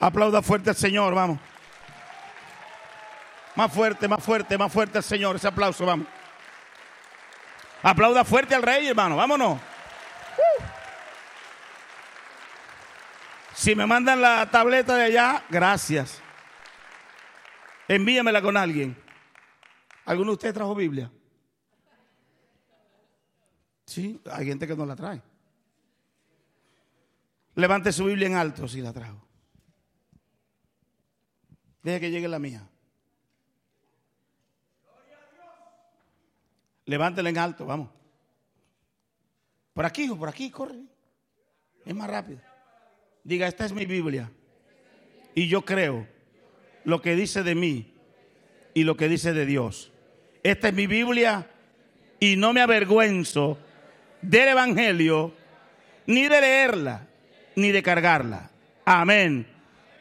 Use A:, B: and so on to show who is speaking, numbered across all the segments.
A: Aplauda fuerte al Señor, vamos. Más fuerte, más fuerte, más fuerte al Señor. Ese aplauso, vamos. Aplauda fuerte al Rey, hermano. Vámonos. Si me mandan la tableta de allá, gracias. Envíamela con alguien. ¿Alguno de ustedes trajo Biblia? Sí, hay gente que no la trae. Levante su Biblia en alto si la trajo. Deje que llegue la mía. Levántela en alto, vamos. Por aquí, hijo, por aquí, corre. Es más rápido. Diga, esta es mi Biblia. Y yo creo lo que dice de mí y lo que dice de Dios. Esta es mi Biblia y no me avergüenzo del Evangelio, ni de leerla, ni de cargarla. Amén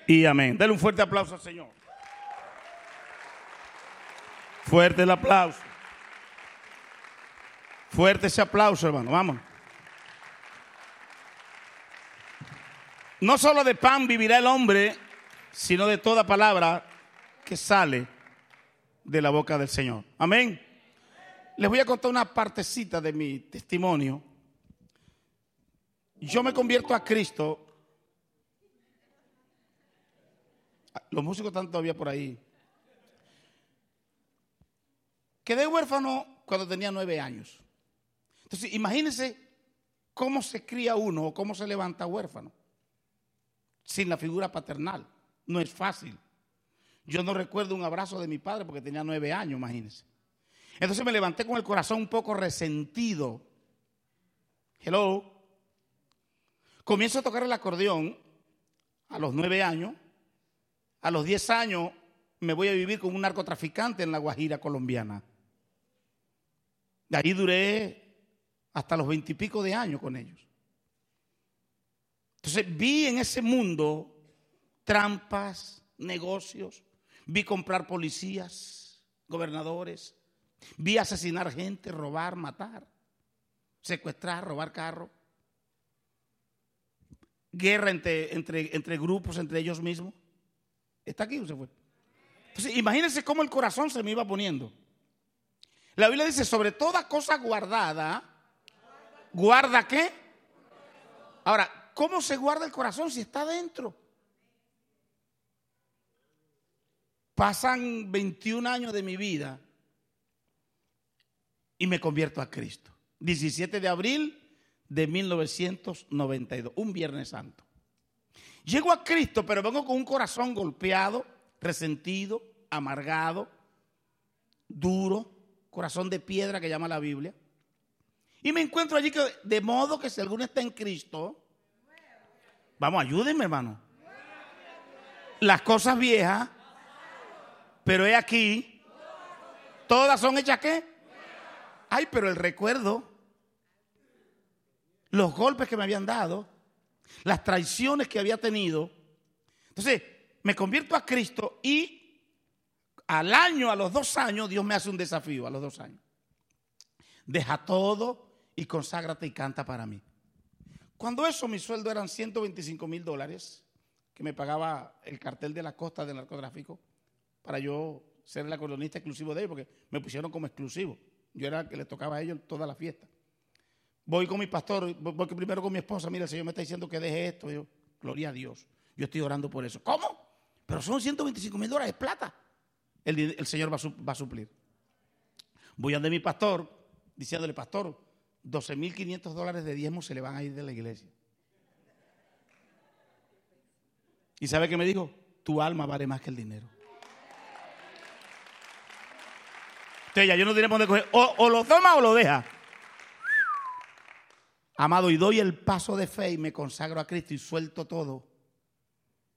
A: y amén. Dale un fuerte aplauso al Señor. Fuerte el aplauso. Fuerte ese aplauso, hermano. Vamos. No solo de pan vivirá el hombre, sino de toda palabra que sale de la boca del Señor. Amén. Les voy a contar una partecita de mi testimonio. Yo me convierto a Cristo. Los músicos están todavía por ahí. Quedé huérfano cuando tenía nueve años. Entonces, imagínense cómo se cría uno o cómo se levanta huérfano sin la figura paternal. No es fácil. Yo no recuerdo un abrazo de mi padre porque tenía nueve años, imagínense. Entonces me levanté con el corazón un poco resentido. Hello. Comienzo a tocar el acordeón a los nueve años. A los diez años me voy a vivir con un narcotraficante en la Guajira colombiana. De ahí duré hasta los veintipico de años con ellos. Entonces vi en ese mundo trampas, negocios, vi comprar policías, gobernadores, vi asesinar gente, robar, matar, secuestrar, robar carro, guerra entre, entre, entre grupos, entre ellos mismos. ¿Está aquí o se fue? Entonces, imagínense cómo el corazón se me iba poniendo. La Biblia dice, sobre toda cosa guardada, ¿guarda qué? Ahora, ¿cómo se guarda el corazón si está dentro? Pasan 21 años de mi vida y me convierto a Cristo. 17 de abril de 1992, un Viernes Santo. Llego a Cristo, pero vengo con un corazón golpeado, resentido, amargado, duro, corazón de piedra que llama la Biblia. Y me encuentro allí que, de modo que si alguno está en Cristo, vamos, ayúdenme, hermano. Las cosas viejas, pero he aquí, todas son hechas qué? Ay, pero el recuerdo, los golpes que me habían dado, las traiciones que había tenido. Entonces, me convierto a Cristo y al año, a los dos años, Dios me hace un desafío, a los dos años. Deja todo y conságrate y canta para mí. Cuando eso, mi sueldo eran 125 mil dólares que me pagaba el cartel de la costa del narcotráfico para yo ser el acordeonista exclusivo de ellos, porque me pusieron como exclusivo. Yo era el que le tocaba a ellos toda la fiesta. Voy con mi pastor, voy primero con mi esposa, mira, el Señor me está diciendo que deje esto. Yo, gloria a Dios, yo estoy orando por eso. ¿Cómo? Pero son 125 mil dólares, plata. El, el Señor va a, va a, suplir. Voy a de mi pastor, diciéndole, pastor, 12 mil 500 dólares de diezmo se le van a ir de la iglesia. ¿Y sabe qué me dijo? Tu alma vale más que el dinero. Entonces ya yo no tenía dónde coger. O, o lo toma o lo deja. Amado, y doy el paso de fe y me consagro a Cristo y suelto todo.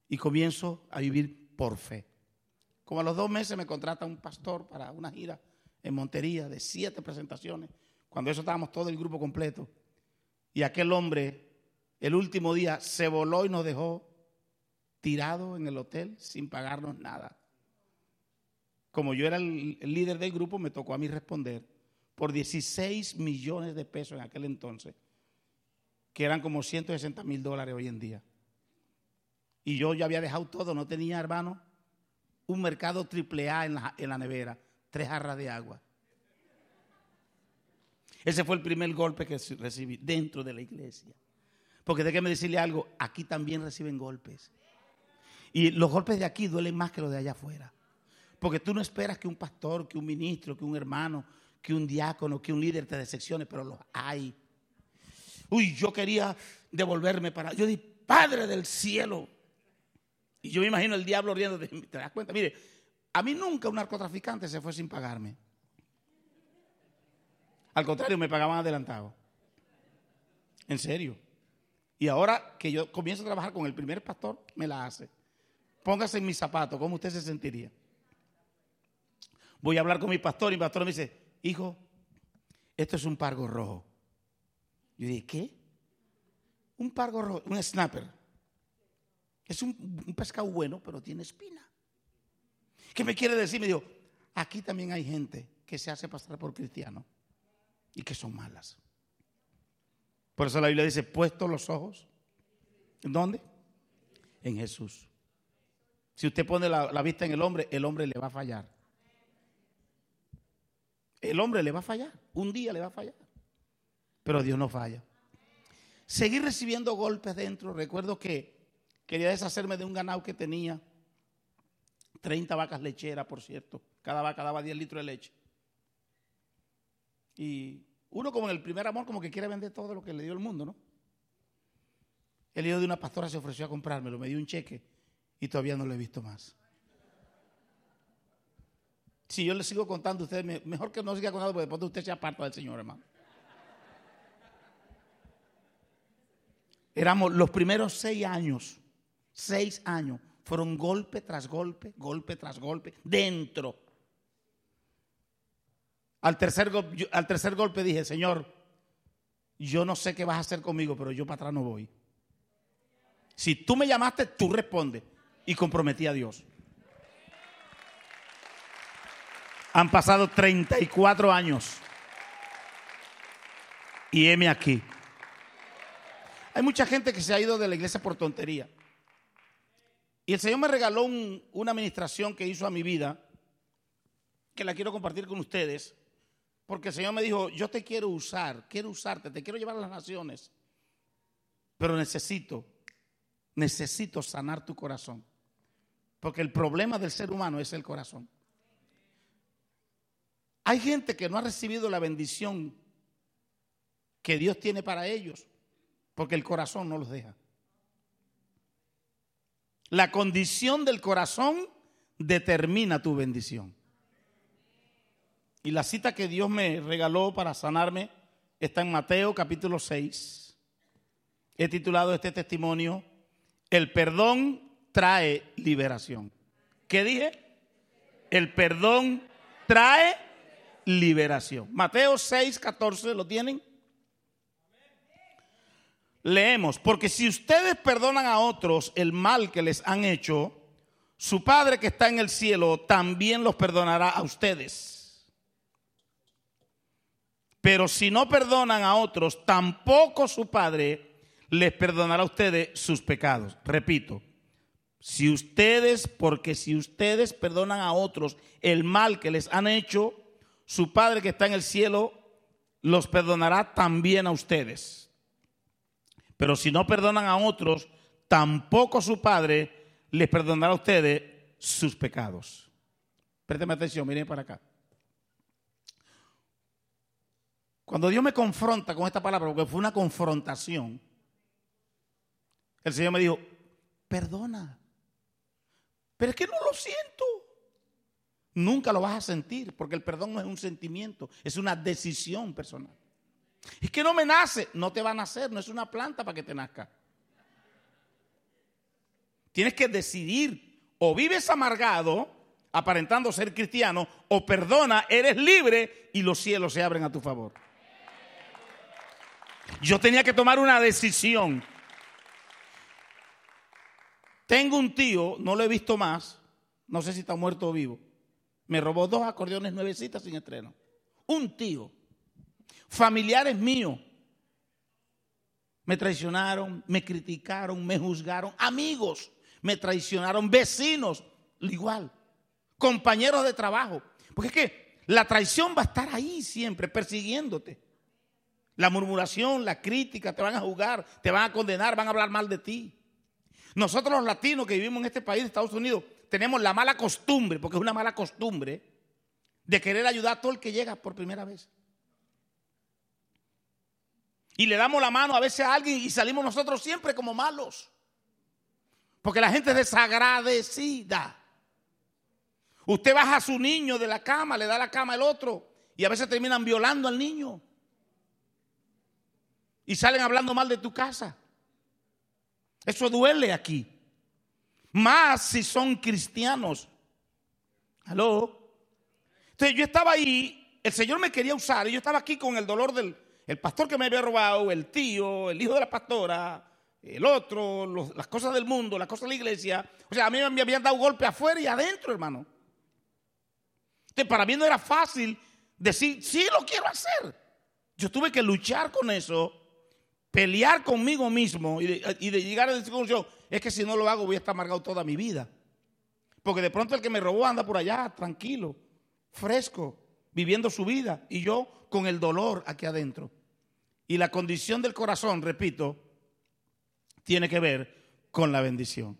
A: Y comienzo a vivir por fe. Como a los dos meses me contrata un pastor para una gira en Montería de siete presentaciones. Cuando eso estábamos todo el grupo completo. Y aquel hombre, el último día, se voló y nos dejó tirado en el hotel sin pagarnos nada. Como yo era el, líder del grupo, me tocó a mí responder por 16 millones de pesos en aquel entonces que eran como 160 mil dólares hoy en día. Y yo ya había dejado todo, no tenía, hermano, un mercado triple A en la, en la nevera, tres jarras de agua. Ese fue el primer golpe que recibí dentro de la iglesia. Porque déjeme decirle algo, aquí también reciben golpes. Y los golpes de aquí duelen más que los de allá afuera. Porque tú no esperas que un pastor, que un ministro, que un hermano, que un diácono, que un líder te decepcione, pero los hay. Uy, yo quería devolverme para... Yo dije, Padre del cielo. Y yo me imagino el diablo riendo. ¿Te das cuenta? Mire, a mí nunca un narcotraficante se fue sin pagarme. Al contrario, me pagaban adelantado. En serio. Y ahora que yo comienzo a trabajar con el primer pastor, me la hace. Póngase en mis zapatos, ¿cómo usted se sentiría? Voy a hablar con mi pastor y mi pastor me dice, hijo, esto es un pargo rojo. Yo dije, ¿qué? Un pargo rojo, un snapper. Es un, pescado bueno, pero tiene espina. ¿Qué me quiere decir? Me dijo, aquí también hay gente que se hace pasar por cristiano y que son malas. Por eso la Biblia dice, puesto los ojos, ¿en dónde? En Jesús. Si usted pone la, vista en el hombre, el hombre le va a fallar. El hombre le va a fallar, un día le va a fallar, pero Dios no falla. Seguir recibiendo golpes dentro, recuerdo que quería deshacerme de un ganado que tenía, 30 vacas lecheras, por cierto, cada vaca daba 10 litros de leche. Y uno como en el primer amor como que quiere vender todo lo que le dio el mundo, ¿no? El hijo de una pastora se ofreció a comprármelo, me dio un cheque y todavía no lo he visto más. Si yo le sigo contando a ustedes, mejor que no siga contando porque después de usted se aparta del Señor, hermano. Éramos los primeros seis años, seis años, fueron golpe tras golpe, golpe tras golpe, dentro al tercer, golpe dije, Señor, yo no sé qué vas a hacer conmigo, pero yo para atrás no voy. Si tú me llamaste, tú respondes. Y comprometí a Dios. Han pasado 34 años. Y heme aquí. Hay mucha gente que se ha ido de la iglesia por tontería. Y el Señor me regaló una administración que hizo a mi vida, que la quiero compartir con ustedes. Porque el Señor me dijo, yo te quiero usar, quiero usarte, te quiero llevar a las naciones. Pero necesito, necesito sanar tu corazón. Porque el problema del ser humano es el corazón. Hay gente que no ha recibido la bendición que Dios tiene para ellos, porque el corazón no los deja. La condición del corazón determina tu bendición. Y la cita que Dios me regaló para sanarme está en Mateo capítulo 6. He titulado este testimonio, El perdón trae liberación. ¿Qué dije? El perdón trae liberación. Mateo 6, 14, ¿lo tienen? Leemos, porque si ustedes perdonan a otros el mal que les han hecho, su Padre que está en el cielo también los perdonará a ustedes. Pero si no perdonan a otros, tampoco su Padre les perdonará a ustedes sus pecados. Repito, si ustedes, porque si ustedes perdonan a otros el mal que les han hecho, su Padre que está en el cielo los perdonará también a ustedes. Pero si no perdonan a otros, tampoco su Padre les perdonará a ustedes sus pecados. Présteme atención, miren para acá. Cuando Dios me confronta con esta palabra, porque fue una confrontación, el Señor me dijo, perdona. Pero es que no lo siento. Nunca lo vas a sentir, porque el perdón no es un sentimiento, es una decisión personal. Es que no me nace, no te va a nacer, no es una planta para que te nazca. Tienes que decidir, o vives amargado, aparentando ser cristiano, o perdona, eres libre y los cielos se abren a tu favor. Yo tenía que tomar una decisión. Tengo un tío, no lo he visto más, no sé si está muerto o vivo. Me robó dos acordeones nuevecitas sin estreno. Un tío. Familiares míos. Me traicionaron, me criticaron, me juzgaron. Amigos me traicionaron, vecinos, igual, compañeros de trabajo. Porque es que la traición va a estar ahí siempre, persiguiéndote. La murmuración, la crítica, te van a jugar, te van a condenar, van a hablar mal de ti. Nosotros los latinos que vivimos en este país, Estados Unidos, tenemos la mala costumbre, porque es una mala costumbre, de querer ayudar a todo el que llega por primera vez. Y le damos la mano a veces a alguien y salimos nosotros siempre como malos. Porque la gente es desagradecida. Usted baja a su niño de la cama, le da la cama al otro y a veces terminan violando al niño. Y salen hablando mal de tu casa. Eso duele aquí. Más si son cristianos. ¿Aló? Entonces yo estaba ahí, el Señor me quería usar y yo estaba aquí con el dolor del el pastor que me había robado, el tío, el hijo de la pastora, el otro, las cosas del mundo, las cosas de la iglesia. O sea, a mí me habían dado golpe afuera y adentro, hermano. Entonces, para mí no era fácil decir, sí, lo quiero hacer. Yo tuve que luchar con eso, pelear conmigo mismo y de, llegar a decir, es que si no lo hago voy a estar amargado toda mi vida. Porque de pronto el que me robó anda por allá, tranquilo fresco, viviendo su vida, y yo con el dolor aquí adentro. Y la condición del corazón, repito, tiene que ver con la bendición.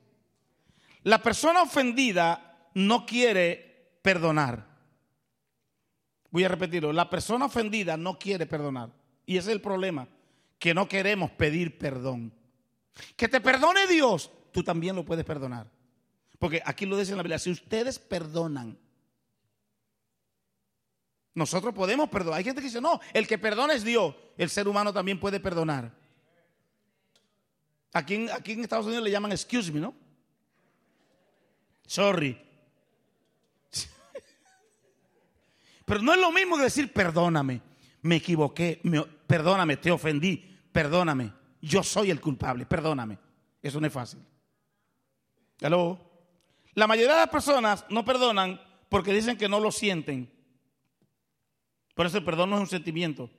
A: La persona ofendida no quiere perdonar. Voy a repetirlo, la persona ofendida no quiere perdonar. Y ese es el problema, que no queremos pedir perdón. Que te perdone Dios, tú también lo puedes perdonar. Porque aquí lo dice en la Biblia, si ustedes perdonan, nosotros podemos perdonar. Hay gente que dice, no, el que perdona es Dios. El ser humano también puede perdonar. Aquí en, aquí en Estados Unidos le llaman excuse me, ¿no? Sorry. Pero no es lo mismo que decir perdóname, me equivoqué, perdóname, te ofendí, perdóname, yo soy el culpable, perdóname. Eso no es fácil. ¿Aló? La mayoría de las personas no perdonan porque dicen que no lo sienten. Por eso el perdón no es un sentimiento.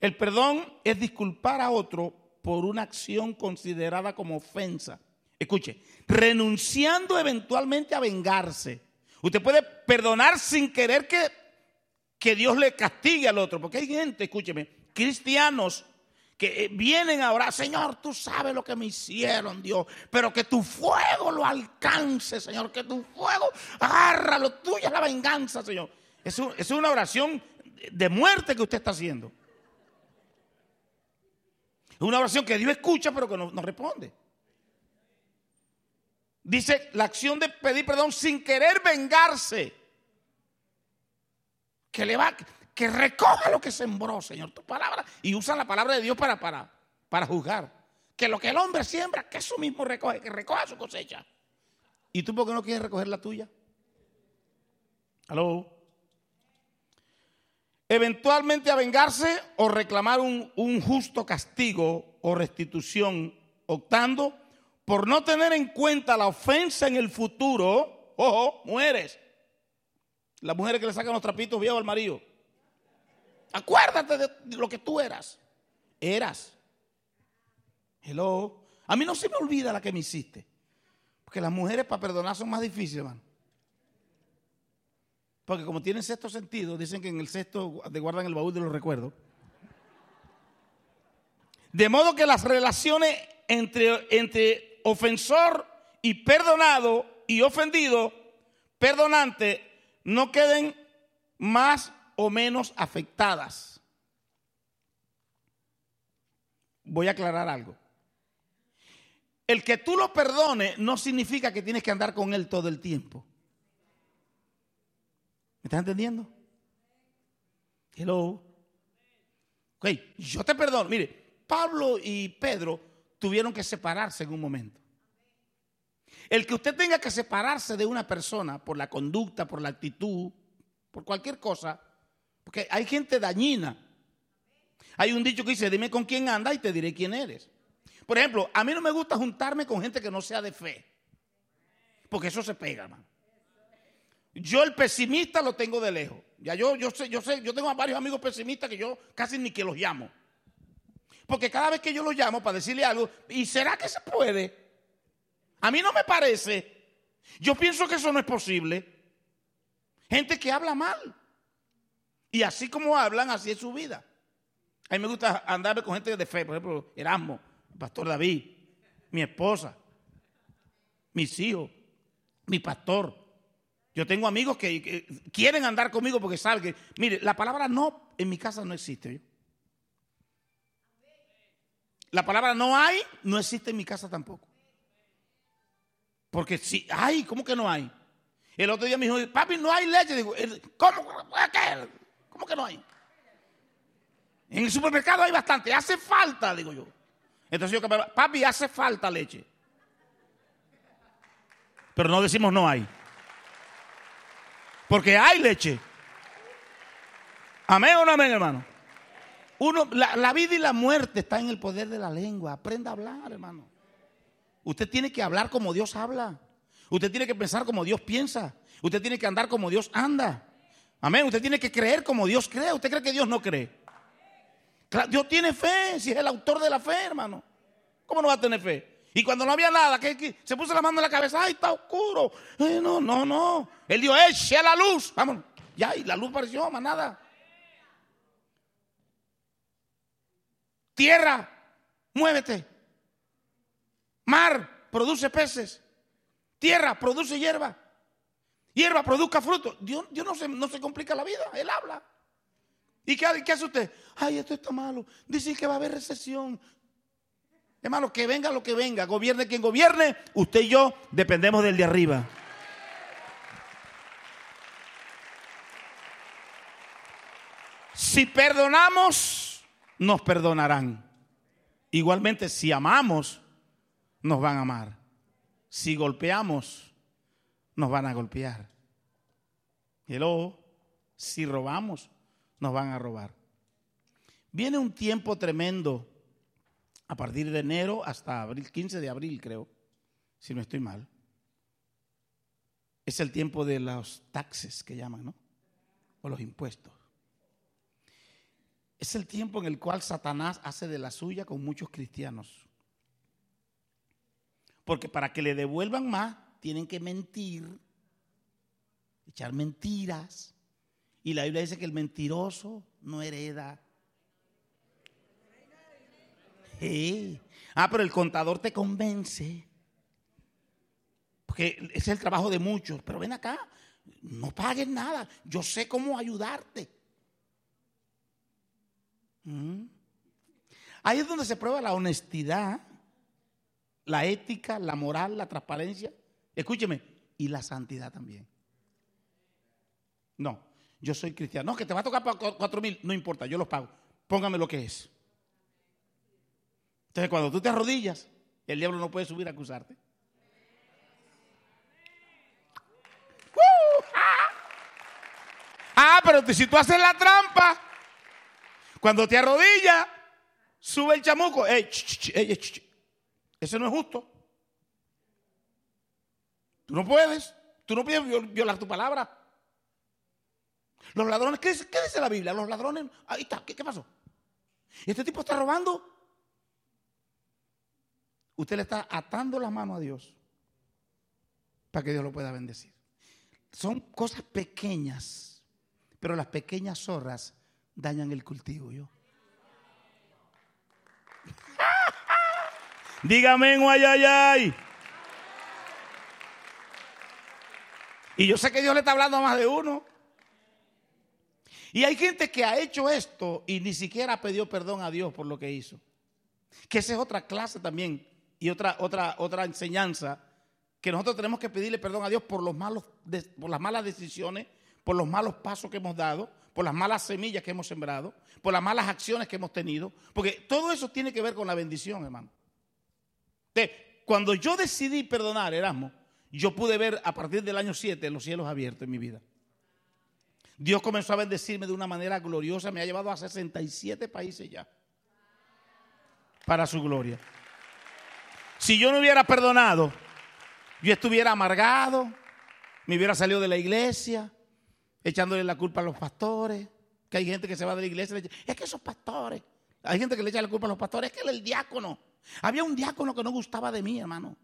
A: El perdón es disculpar a otro por una acción considerada como ofensa. Escuche, renunciando eventualmente a vengarse. Usted puede perdonar sin querer que, que Dios le castigue al otro. Porque hay gente, escúcheme, cristianos que eh, vienen a orar, Señor, tú sabes lo que me hicieron, Dios, pero que tu fuego lo alcance, Señor, que tu fuego, agárralo, tuya es la venganza, Señor. Es, una oración de muerte que usted está haciendo. Es una oración que Dios escucha pero que no, no responde. Dice la acción de pedir perdón sin querer vengarse. Que le va, que recoja lo que sembró, Señor, tu palabra. Y usa la palabra de Dios para, para, para juzgar. Que lo que el hombre siembra, que eso mismo recoge, que recoja su cosecha. ¿Y tú por qué no quieres recoger la tuya? ¿Aló? Eventualmente a vengarse o reclamar un, justo castigo o restitución, optando por no tener en cuenta la ofensa en el futuro, ojo, mujeres, las mujeres que le sacan los trapitos viejos al marido. Acuérdate de lo que tú eras. Eras. Hello. A mí no se me olvida la que me hiciste. Porque las mujeres para perdonar son más difíciles, hermano. Porque como tienen sexto sentido, dicen que en el sexto te guardan el baúl de los recuerdos. De modo que las relaciones entre, entre ofensor y perdonado y ofendido, perdonante, no queden más o menos afectadas. Voy a aclarar algo. El que tú lo perdones no significa que tienes que andar con él todo el tiempo. ¿Me estás entendiendo? Hello. Ok, yo te perdono. Mire, Pablo y Pedro tuvieron que separarse en un momento. El que usted tenga que separarse de una persona por la conducta, por la actitud, por cualquier cosa, porque hay gente dañina. Hay un dicho que dice, dime con quién anda y te diré quién eres. Por ejemplo, a mí no me gusta juntarme con gente que no sea de fe, porque eso se pega, hermano. Yo el pesimista lo tengo de lejos. Ya yo, yo sé, yo sé, yo tengo varios amigos pesimistas que yo casi ni que los llamo. Porque cada vez que yo los llamo para decirle algo, ¿y será que se puede? A mí no me parece. Yo pienso que eso no es posible. Gente que habla mal. Y así como hablan, así es su vida. A mí me gusta andar con gente de fe, por ejemplo, Erasmo, pastor David, mi esposa, mis hijos, mi pastor. Yo tengo amigos que, quieren andar conmigo porque que, mire, la palabra no en mi casa no existe. La palabra no hay no existe en mi casa tampoco. Porque si hay, ¿cómo que no hay? El otro día me dijo, papi, no hay leche. Digo, ¿cómo, ¿Cómo que no hay? En el supermercado hay bastante, hace falta, digo yo. Entonces yo, papi, hace falta leche. Pero no decimos no hay. Porque hay leche. Amén o no amén, hermano. Uno, la, la, vida y la muerte está en el poder de la lengua. Aprenda a hablar, hermano. Usted tiene que hablar como Dios habla. Usted tiene que pensar como Dios piensa. Usted tiene que andar como Dios anda. Amén. Usted tiene que creer como Dios cree. ¿Usted cree que Dios no cree? Dios tiene fe, si es el autor de la fe, hermano. ¿Cómo no va a tener fe? Y cuando no había nada, que, se puso la mano en la cabeza, ay, está oscuro. no, no, no. Él dijo, eche la luz. Vamos, ya, y la luz apareció, más nada. Tierra, muévete. Mar, produce peces. Tierra, produce hierba. Hierba, produzca fruto. Dios, no, se, no se complica la vida, Él habla. ¿Y qué, hace usted? Ay, esto está malo. Dice que va a haber recesión. Hermano, que venga lo que venga, gobierne quien gobierne, usted y yo dependemos del de arriba. Si perdonamos, nos perdonarán. Igualmente, si amamos, nos van a amar. Si golpeamos, nos van a golpear. Hello, si robamos, nos van a robar. Viene un tiempo tremendo a partir de enero hasta abril, 15 de abril creo, si no estoy mal. Es el tiempo de los taxes que llaman, ¿no? O los impuestos. Es el tiempo en el cual Satanás hace de la suya con muchos cristianos. Porque para que le devuelvan más, tienen que mentir, echar mentiras. Y la Biblia dice que el mentiroso no hereda. Ah, pero el contador te convence. Porque es el trabajo de muchos. Pero ven acá, no pagues nada. Yo sé cómo ayudarte. ¿Mm? Ahí es donde se prueba la honestidad, la ética, la moral, la transparencia. Escúcheme, y la santidad también. No, yo soy cristiano. No, que te va a tocar cuatro mil, no importa, yo los pago. Póngame lo que es. Entonces, cuando tú te arrodillas, el diablo no puede subir a acusarte. Ah. pero si tú haces la trampa, cuando te arrodillas, sube el chamuco. Ey, Eso no es justo. Tú no puedes. Tú no puedes violar tu palabra. Los ladrones, ¿qué dice, la Biblia? Los ladrones, ahí está, ¿qué, pasó? Este tipo está robando. Usted le está atando la mano a Dios para que Dios lo pueda bendecir. Son cosas pequeñas, pero las pequeñas zorras dañan el cultivo. Yo. Dígame, ay, ay, ay. Y yo sé que Dios le está hablando a más de uno. Y hay gente que ha hecho esto y ni siquiera pidió perdón a Dios por lo que hizo. Que esa es otra clase también y otra, otra, otra enseñanza que nosotros tenemos que pedirle perdón a Dios por, los malos, por las malas decisiones, por los malos pasos que hemos dado, por las malas semillas que hemos sembrado, por las malas acciones que hemos tenido, porque todo eso tiene que ver con la bendición, hermano. cuando yo decidí perdonar, Erasmo, yo pude ver a partir del año 7 los cielos abiertos en mi vida. Dios comenzó a bendecirme de una manera gloriosa. Me ha llevado a 67 países ya. Para su gloria. Si yo no hubiera perdonado, yo estuviera amargado, me hubiera salido de la iglesia, echándole la culpa a los pastores. Que hay gente que se va de la iglesia es que esos pastores. Hay gente que le echa la culpa a los pastores, es que el diácono. Había un diácono que no gustaba de mí, hermano.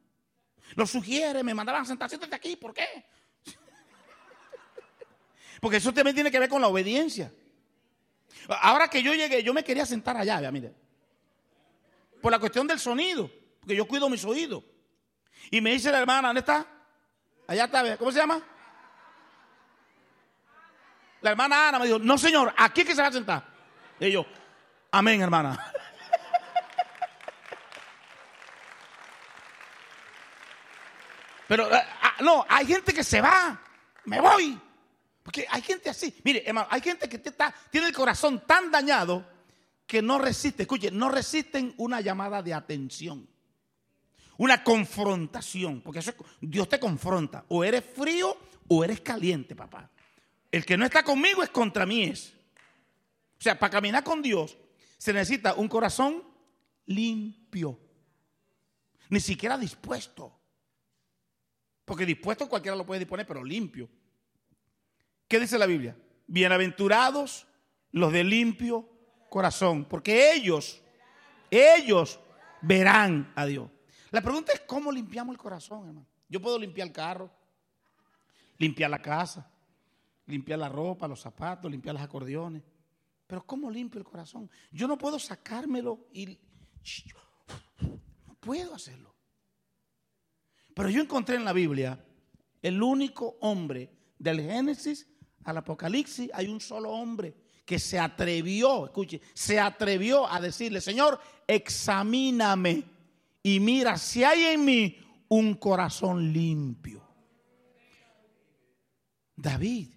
A: Lo sugiere, me mandaban a sentar, siéntate aquí, ¿por qué? Porque eso también tiene que ver con la obediencia. Ahora que yo llegué, yo me quería sentar allá, vea, mire. Por la cuestión del sonido, porque yo cuido mis oídos. Y me dice la hermana, ¿dónde está? Allá está, ¿cómo se llama? La hermana Ana me dijo, no señor, aquí que se va a sentar. Y yo, amén hermana. Pero eh, ah, no, hay gente que se va, me voy. Porque hay gente así. Mire, hermano, hay gente que tiene el corazón tan dañado que no resiste, escuche, no resisten una llamada de atención. Una confrontación, porque eso, Dios te confronta. O eres frío o eres caliente, papá. El que no está conmigo es contra mí es. O sea, para caminar con Dios se necesita un corazón limpio. Ni siquiera dispuesto. Porque dispuesto cualquiera lo puede disponer, pero limpio. ¿Qué dice la Biblia? Bienaventurados los de limpio corazón, porque ellos, ellos verán a Dios. La pregunta es cómo limpiamos el corazón, hermano. Yo puedo limpiar el carro, limpiar la casa, limpiar la ropa, los zapatos, limpiar los acordeones. Pero ¿cómo limpio el corazón? Yo no puedo sacármelo y... No puedo hacerlo. Pero yo encontré en la Biblia el único hombre del Génesis al Apocalipsis, hay un solo hombre que se atrevió, escuche, se atrevió a decirle, Señor, examíname y mira si hay en mí un corazón limpio. David.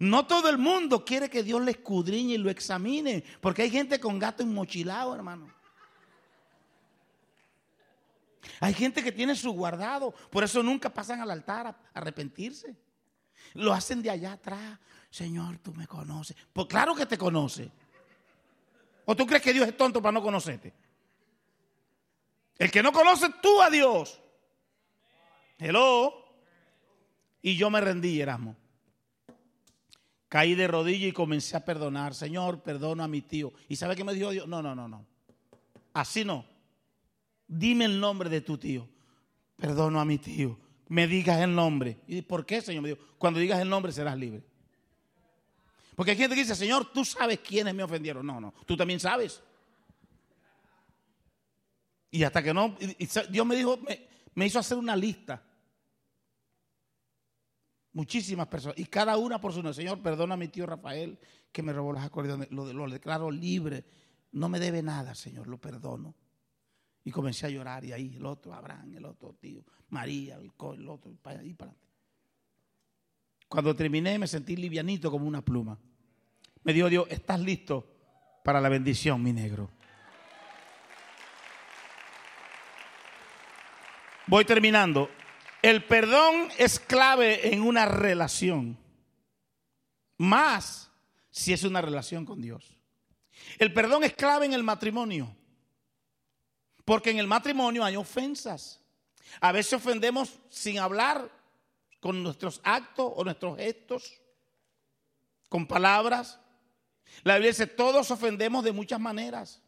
A: No todo el mundo quiere que Dios le escudriñe y lo examine, porque hay gente con gato enmochilado, hermano. Hay gente que tiene su guardado, por eso nunca pasan al altar a arrepentirse. Lo hacen de allá atrás. Señor, tú me conoces. Pues claro que te conoce. ¿O tú crees que Dios es tonto para no conocerte? El que no conoce tú a Dios. Hello. Y yo me rendí, Erasmo. Caí de rodillas y comencé a perdonar. Señor, perdono a mi tío. ¿Y sabe qué me dijo Dios? No, no, no, no. Así no. Dime el nombre de tu tío. Perdono a mi tío. Me digas el nombre. ¿Y por qué, Señor? Me dijo, cuando digas el nombre serás libre. Porque hay gente que dice, Señor, tú sabes quiénes me ofendieron. No, no, tú también sabes. Y hasta que no, Dios me dijo, me, hizo hacer una lista. Muchísimas personas. Y cada una por su nombre. Señor, perdona a mi tío Rafael que me robó las acordeones. Lo, lo declaro libre. No me debe nada, Señor, lo perdono. Y comencé a llorar y ahí el otro, Abraham, el otro tío, María, el, el otro, para ahí para adelante. Cuando terminé me sentí livianito como una pluma. Me dijo Dios, ¿estás listo para la bendición, mi negro? Voy terminando. El perdón es clave en una relación. Más si es una relación con Dios. El perdón es clave en el matrimonio. Porque en el matrimonio hay ofensas. A veces ofendemos sin hablar, con nuestros actos o nuestros gestos, con palabras. La Biblia dice, todos ofendemos de muchas maneras.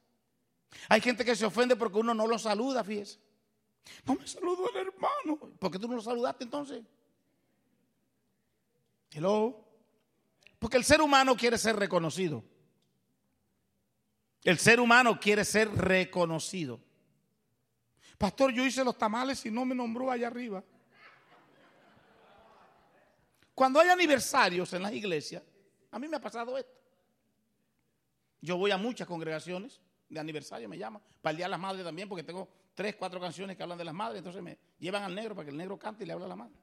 A: Hay gente que se ofende porque uno no lo saluda, fíjese. No me saludó el hermano. ¿Por qué tú no lo saludaste entonces? Hello. Porque el ser humano quiere ser reconocido. El ser humano quiere ser reconocido. Pastor, yo hice los tamales y no me nombró allá arriba. Cuando hay aniversarios en las iglesias, a mí me ha pasado esto. Yo voy a muchas congregaciones de aniversario, me llaman, para el Día de las Madres también, porque tengo tres, cuatro canciones que hablan de las madres, entonces me llevan al negro para que el negro cante y le hable a la madre.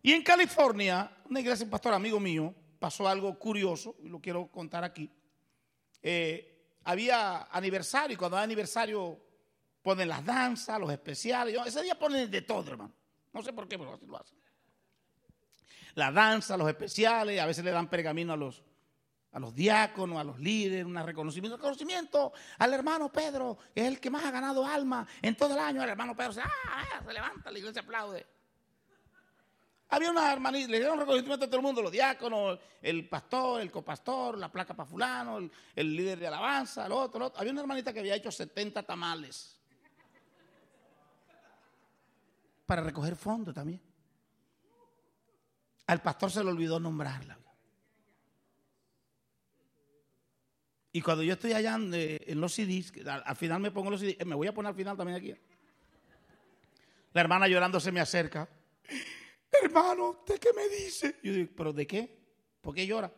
A: Y en California, una iglesia, un pastor amigo mío, pasó algo curioso, y lo quiero contar aquí. Eh, había aniversario, y cuando hay aniversario ponen las danzas, los especiales. Ese día ponen de todo, hermano. No sé por qué, pero así lo hacen. La danza, los especiales, a veces le dan pergamino a los, a los diáconos, a los líderes, un reconocimiento. Reconocimiento al hermano Pedro, que es el que más ha ganado alma en todo el año. El hermano Pedro se, ah, se levanta, la iglesia aplaude. Había una hermanita, le dieron reconocimiento a todo el mundo, los diáconos, el pastor, el copastor, la placa para fulano, el, el líder de alabanza, el otro, el otro. Había una hermanita que había hecho 70 tamales. para recoger fondos también. Al pastor se le olvidó nombrarla. Y cuando yo estoy allá en, eh, los CDs, al, final me pongo los CDs, eh, me voy a poner al final también aquí. La hermana llorando se me acerca. Hermano, ¿de qué me dice? Yo digo, ¿pero de qué? ¿Por qué llora?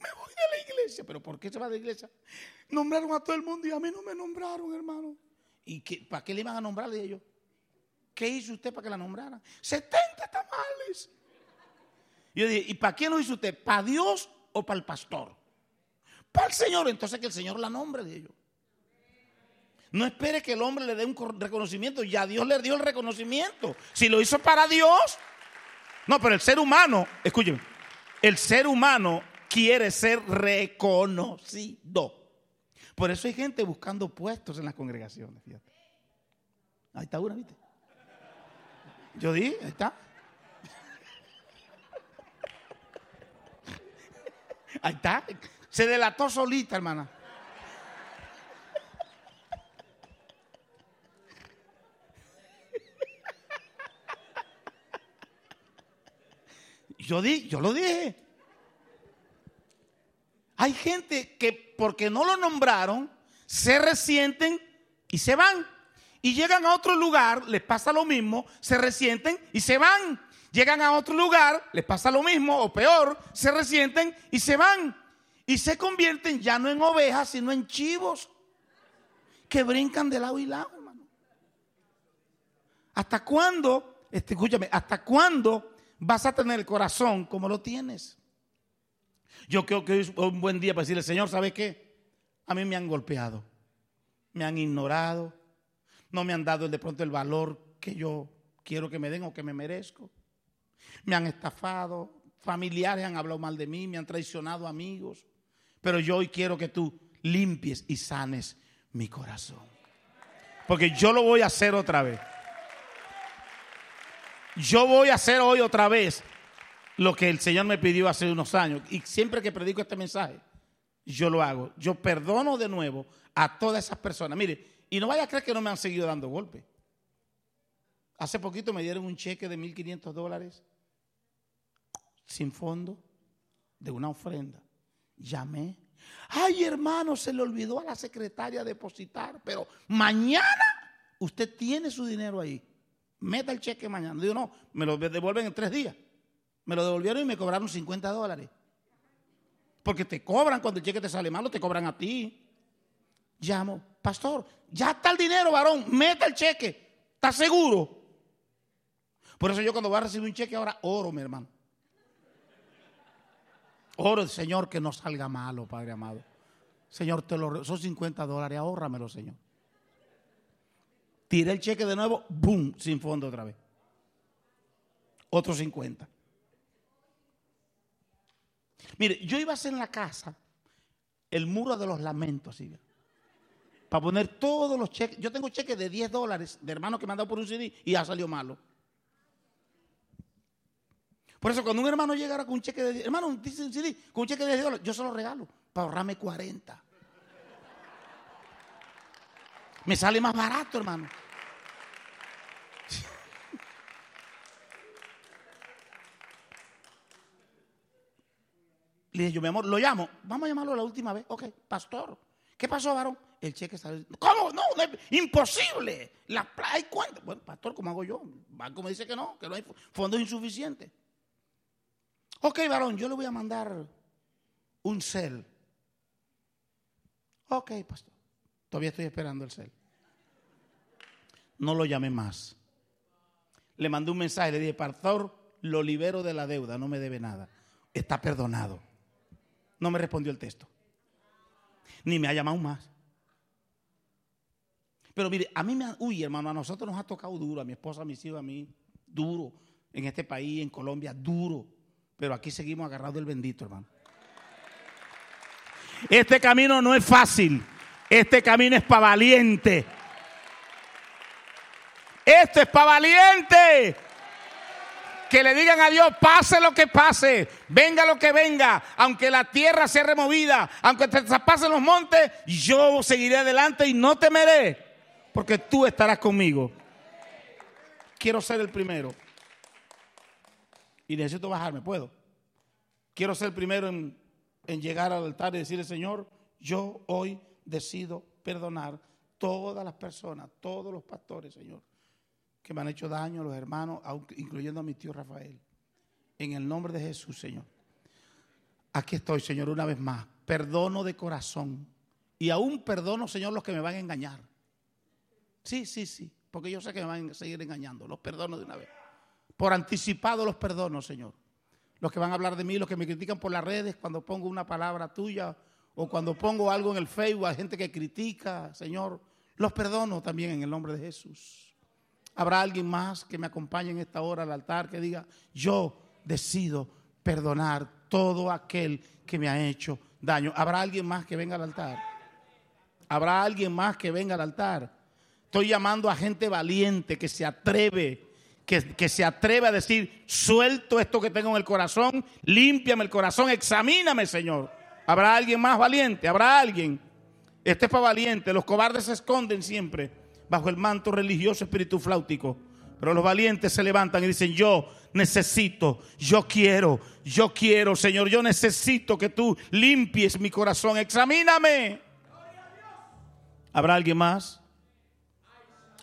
A: Me voy de la iglesia. ¿Pero por qué se va de la iglesia? Nombraron a todo el mundo y a mí no me nombraron, hermano. ¿Y qué, para qué le iban a nombrar de ellos? ¿Qué hizo usted para que la nombraran? 70 tamales. Yo dije, ¿y para quién lo hizo usted? ¿Para Dios o para el pastor? Para el Señor. Entonces que el Señor la nombre de ellos. No espere que el hombre le dé un reconocimiento. Ya Dios le dio el reconocimiento. Si lo hizo para Dios. No, pero el ser humano, escúcheme, el ser humano quiere ser reconocido. Por eso hay gente buscando puestos en las congregaciones. Ahí está una, ¿viste? Yo di, ahí está. Ahí está. Se delató solita, hermana. Yo, di, yo lo dije. Hay gente que porque no lo nombraron, se resienten y se van. Y llegan a otro lugar, les pasa lo mismo, se resienten y se van. Llegan a otro lugar, les pasa lo mismo o peor, se resienten y se van. Y se convierten ya no en ovejas, sino en chivos que brincan de lado y lado, hermano. ¿Hasta cuándo? Este, escúchame, ¿hasta cuándo vas a tener el corazón como lo tienes. Yo creo que hoy es un buen día para decirle, Señor, ¿sabe qué? A mí me han golpeado, me han ignorado, no me han dado de pronto el valor que yo quiero que me den o que me merezco. Me han estafado, familiares han hablado mal de mí, me han traicionado amigos. Pero yo hoy quiero que tú limpies y sanes mi corazón. Porque yo lo voy a hacer otra vez yo voy a hacer hoy otra vez lo que el Señor me pidió hace unos años. Y siempre que predico este mensaje, yo lo hago. Yo perdono de nuevo a todas esas personas. Mire, y no vaya a creer que no me han seguido dando golpes. Hace poquito me dieron un cheque de 1.500 dólares sin fondo de una ofrenda. Llamé. Ay, hermano, se le olvidó a la secretaria depositar, pero mañana usted tiene su dinero ahí meta el cheque mañana. Digo, no, me lo devuelven en tres días. Me lo devolvieron y me cobraron 50 dólares. Porque te cobran cuando el cheque te sale malo, te cobran a ti. Llamo, pastor, ya está el dinero, varón, meta el cheque. ¿Estás seguro? Por eso yo cuando voy a recibir un cheque ahora oro, mi hermano. Oro, Señor, que no salga malo, Padre amado. Señor, te lo, son 50 dólares, ahórramelo, Señor. Tiré el cheque de nuevo, ¡boom! Sin fondo otra vez. Otro 50. Mire, yo iba a hacer en la casa el muro de los lamentos, ¿sí? Para poner todos los cheques. Yo tengo cheques de 10 dólares de hermano que me han dado por un CD y ya salió malo. Por eso, cuando un hermano llegara con un cheque de 10, hermano, dice con un cheque de 10 dólares, yo se lo regalo para ahorrarme 40. Me sale más barato, hermano. Le dije yo, mi amor, lo llamo. Vamos a llamarlo la última vez. Ok, pastor. ¿Qué pasó, varón? El cheque salió. ¿Cómo? No, no imposible. La hay cuenta. Bueno, pastor, ¿cómo hago yo? El banco me dice que no, que no hay fondos insuficientes. Ok, varón, yo le voy a mandar un cel. Ok, pastor. Todavía estoy esperando el cel no lo llamé más. Le mandé un mensaje, le dije, pastor, lo libero de la deuda, no me debe nada. Está perdonado. No me respondió el texto. Ni me ha llamado más. Pero mire, a mí me ha, uy, hermano, a nosotros nos ha tocado duro, a mi esposa, a mis hijos, a mí, duro. En este país, en Colombia, duro. Pero aquí seguimos agarrados del bendito, hermano. Este camino no es fácil. Este camino es para valiente. Esto es para valiente. Que le digan a Dios, pase lo que pase, venga lo que venga, aunque la tierra sea removida, aunque te traspasen los montes, yo seguiré adelante y no temeré, porque tú estarás conmigo. quiero ser el primero. Y necesito bajarme, ¿puedo? Quiero ser el primero en, en llegar al altar y decirle, Señor, yo hoy decido perdonar todas las personas, todos los pastores, Señor, que me han hecho daño, los hermanos, incluyendo a mi tío Rafael. En el nombre de Jesús, Señor. Aquí estoy, Señor, una vez más. Perdono de corazón. Y aún perdono, Señor, los que me van a engañar. Sí, sí, sí. Porque yo sé que me van a seguir engañando. Los perdono de una vez. Por anticipado los perdono, Señor. Los que van a hablar de mí, los que me critican por las redes cuando pongo una palabra tuya o cuando pongo algo en el Facebook, hay gente que critica, Señor, los perdono también en el nombre de Jesús. Habrá alguien más que me acompañe en esta hora al altar que diga, yo decido perdonar todo aquel que me ha hecho daño. ¿Habrá alguien más que venga al altar? ¿Habrá alguien más que venga al altar? Estoy llamando a gente valiente que se atreve, que, que, se atreve a decir, suelto esto que tengo en el corazón, límpiame el corazón, examíname, Señor. ¿Habrá alguien más valiente? ¿Habrá alguien? Este es para valiente. Los cobardes se esconden siempre bajo el manto religioso espíritu flautico. Pero los valientes se levantan y dicen, yo necesito, yo quiero, yo quiero, Señor, yo necesito que tú limpies mi corazón. Examíname. ¿Habrá alguien más?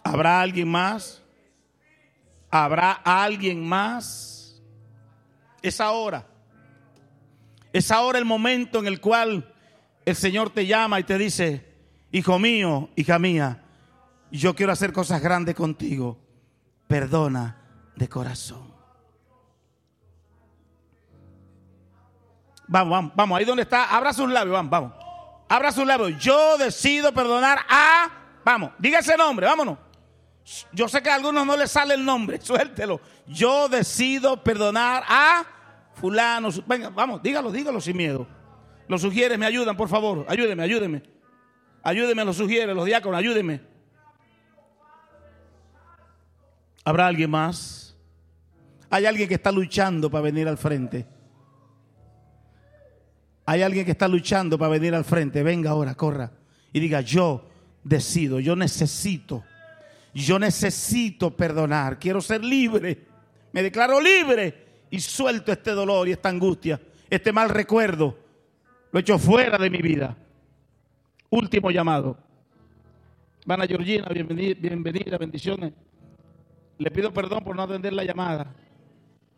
A: ¿Habrá alguien más? ¿Habrá alguien más? Es ahora. Es ahora el momento en el cual el Señor te llama y te dice, hijo mío, hija mía, yo quiero hacer cosas grandes contigo. Perdona de corazón. Vamos, vamos, vamos, ahí donde está, abra sus labios, vamos, vamos. Abra sus labios. Yo decido perdonar a, vamos, diga ese nombre, vámonos. Yo sé que a algunos no les sale el nombre, suéltelo. Yo decido perdonar a fulano, venga, vamos, dígalo, dígalo sin miedo. Los sugieres me ayudan, por favor, ayúdeme, ayúdeme. Ayúdeme, los sugieres, los diáconos, ayúdeme. ¿Habrá alguien más? Hay alguien que está luchando para venir al frente. Hay alguien que está luchando para venir al frente. Venga ahora, corra. Y diga, yo decido, yo necesito, yo necesito perdonar. Quiero ser libre. Me declaro libre y suelto este dolor y esta angustia, este mal recuerdo. Lo echo fuera de mi vida. Último llamado. Van Georgina, bienvenida, bienvenida, bendiciones. Le pido perdón por no atender la llamada.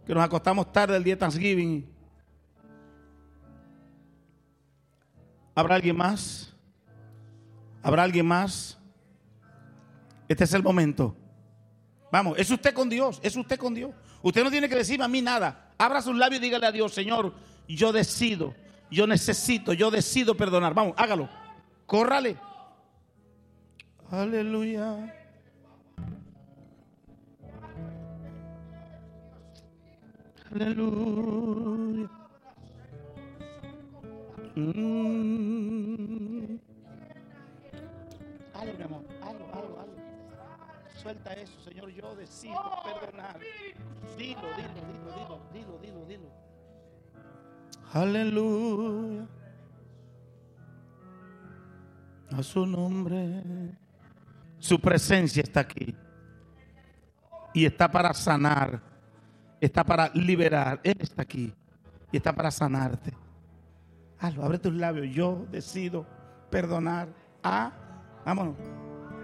A: Que nos acostamos tarde el día de Thanksgiving. ¿Habrá alguien más? ¿Habrá alguien más? Este es el momento. Vamos, es usted con Dios, es usted con Dios. Usted no tiene que decirme a mí nada. Abra sus labios y dígale a Dios, Señor, yo decido, yo necesito, yo decido perdonar. Vamos, hágalo. Córrale. Aleluya. Aleluya. Mm. amor suelta eso, Señor, yo decido perdonar. Dilo, dilo, dilo, dilo, dilo, dilo, dilo. Aleluya. A su nombre. Su presencia está aquí. Y está para sanar. Está para liberar. Él está aquí. Y está para sanarte. Hazlo, abre tus labios. Yo decido perdonar a, vámonos,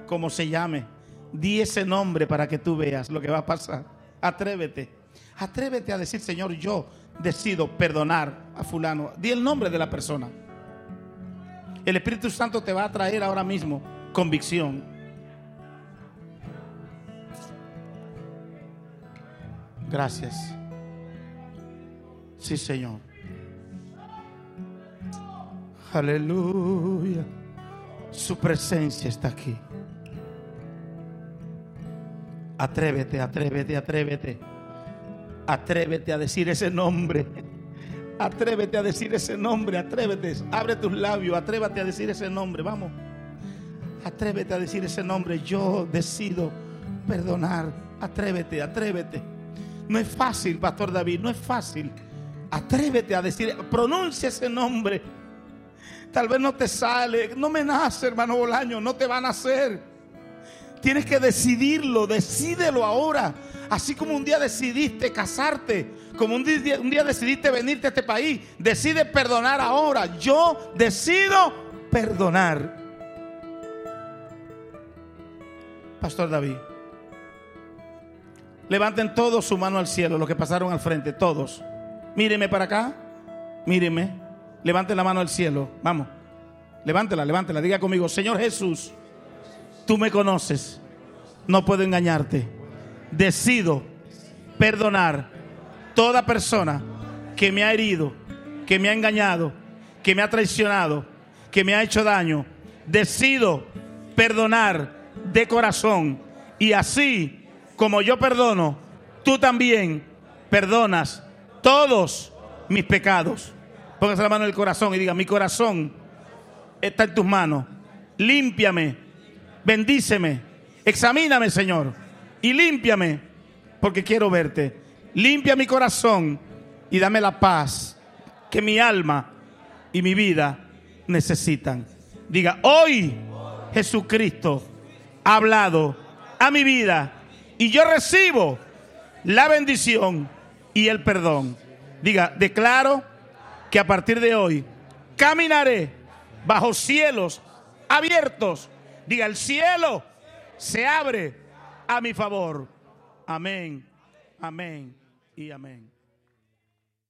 A: como se llame. Di ese nombre para que tú veas lo que va a pasar. Atrévete. Atrévete a decir, Señor, yo decido perdonar a fulano. Di el nombre de la persona. El Espíritu Santo te va a traer ahora mismo convicción. Gracias. Sí, Señor. Aleluya. Su presencia está aquí. Atrévete, atrévete, atrévete. Atrévete a decir ese nombre. Atrévete a decir ese nombre, atrévete. Abre tus labios, atrévete a decir ese nombre. Vamos. Atrévete a decir ese nombre. Yo decido perdonar. Atrévete, atrévete. No es fácil, Pastor David, no es fácil. Atrévete a decir, pronuncia ese nombre. Tal vez no te sale, no me nace, hermano Bolaño, no te va a nacer. Tienes que decidirlo, decídelo ahora. Así como un día decidiste casarte, como un día, un día decidiste venirte a este país, decide perdonar ahora. Yo decido perdonar. Pastor David, levanten todos su mano al cielo, los que pasaron al frente, todos. Míreme para acá, míreme, levanten la mano al cielo, vamos. Levántela, levántela, diga conmigo, Señor Jesús, tú me conoces, no puedo engañarte. Decido perdonar toda persona que me ha herido, que me ha engañado, que me ha traicionado, que me ha hecho daño. Decido perdonar de corazón y así como yo perdono, tú también perdonas todos mis pecados. Póngase la mano en el corazón y diga, mi corazón está en tus manos. Límpiame, bendíceme, examíname, Señor, y límpiame, porque quiero verte. Limpia mi corazón y dame la paz que mi alma y mi vida necesitan. Diga, hoy Jesucristo ha hablado a mi vida y yo recibo la bendición y el perdón. Diga, declaro que a partir de hoy caminaré bajo cielos abiertos. Diga, el cielo se abre a mi favor. Amén, amén y amén.